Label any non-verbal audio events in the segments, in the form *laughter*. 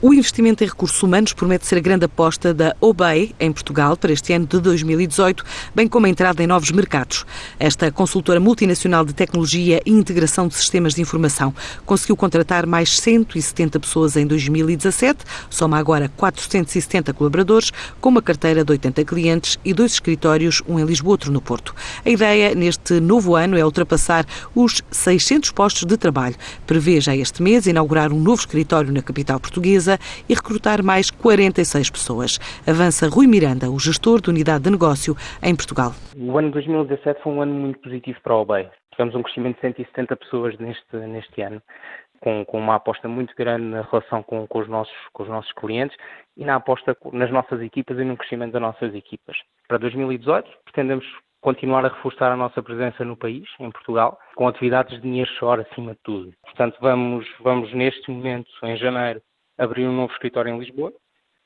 O investimento em recursos humanos promete ser a grande aposta da OBEI em Portugal para este ano de 2018, bem como a entrada em novos mercados. Esta consultora multinacional de tecnologia e integração de sistemas de informação conseguiu contratar mais 170 pessoas em 2017, soma agora 470 colaboradores, com uma carteira de 80 clientes e dois escritórios, um em Lisboa, outro no Porto. A ideia neste novo ano é ultrapassar os 600 postos de trabalho. Prevê já este mês inaugurar um novo escritório na capital portuguesa e recrutar mais 46 pessoas. Avança Rui Miranda, o gestor de unidade de negócio em Portugal. O ano 2017 foi um ano muito positivo para a OBEI. Tivemos um crescimento de 170 pessoas neste, neste ano. Com, com, uma aposta muito grande na relação com, com, os nossos, com os nossos clientes e na aposta nas nossas equipas e no crescimento das nossas equipas. Para 2018, pretendemos continuar a reforçar a nossa presença no país, em Portugal, com atividades de nearshore acima de tudo. Portanto, vamos, vamos neste momento, em janeiro, abrir um novo escritório em Lisboa,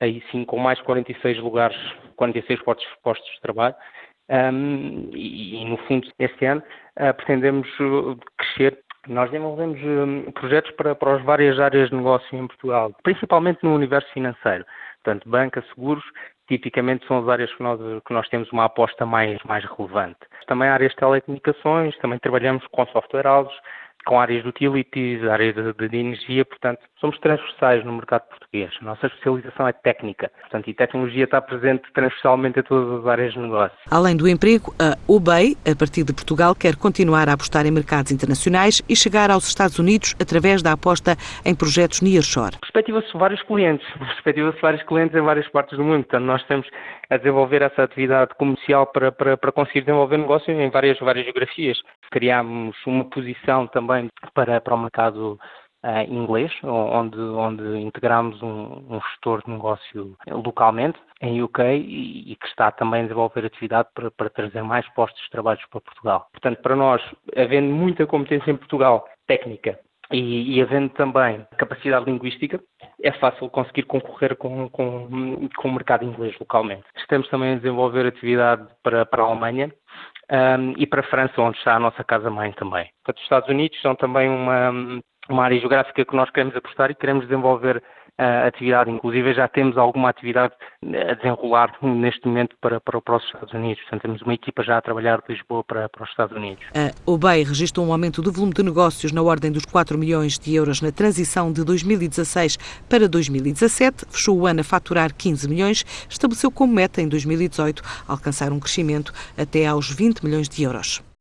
aí sim com mais 46 lugares, 46 postos, postos de trabalho. Um, e, e, no fundo, este ano uh, pretendemos uh, crescer. Nós desenvolvemos um, projetos para, para as várias áreas de negócio em Portugal, principalmente no universo financeiro. Portanto, banca, seguros, tipicamente são as áreas que nós, que nós temos uma aposta mais, mais relevante. Também áreas de telecomunicações, também trabalhamos com software houses, com áreas de utilities, áreas de, de, energia, portanto, somos transversais no mercado português. A nossa especialização é técnica, portanto, e tecnologia está presente transversalmente em todas as áreas de negócio. Além do emprego, a UBEI, a partir de Portugal, quer continuar a apostar em mercados internacionais e chegar aos Estados Unidos através da aposta em projetos nearshore. Perspectiva-se vários clientes, *laughs* perspectiva-se vários clientes em várias partes do mundo, portanto, nós estamos a desenvolver essa atividade comercial para, para, para conseguir desenvolver negócio em várias, várias geografias. Criámos uma posição também também para, para o mercado uh, inglês, onde, onde integramos um, um, gestor de negócio localmente em UK e, e, que está também a desenvolver atividade para, para trazer mais postos de trabalho para Portugal. Portanto, para nós, havendo muita competência em Portugal, técnica, e, e, havendo também capacidade linguística, é fácil conseguir concorrer com, com, com o mercado inglês localmente. Estamos também a desenvolver atividade para, para a Alemanha um, e para a França, onde está a nossa casa-mãe também. Portanto, os Estados Unidos são também uma, uma área geográfica que nós queremos apostar e queremos desenvolver atividade. Inclusive já temos alguma atividade a desenrolar neste momento para, para, para os Estados Unidos. Portanto, temos uma equipa já a trabalhar de Lisboa para, para os Estados Unidos. A OBEI registrou um aumento do volume de negócios na ordem dos 4 milhões de euros na transição de 2016 para 2017, fechou o ano a faturar 15 milhões, estabeleceu como meta em 2018 alcançar um crescimento até aos 20 milhões de euros.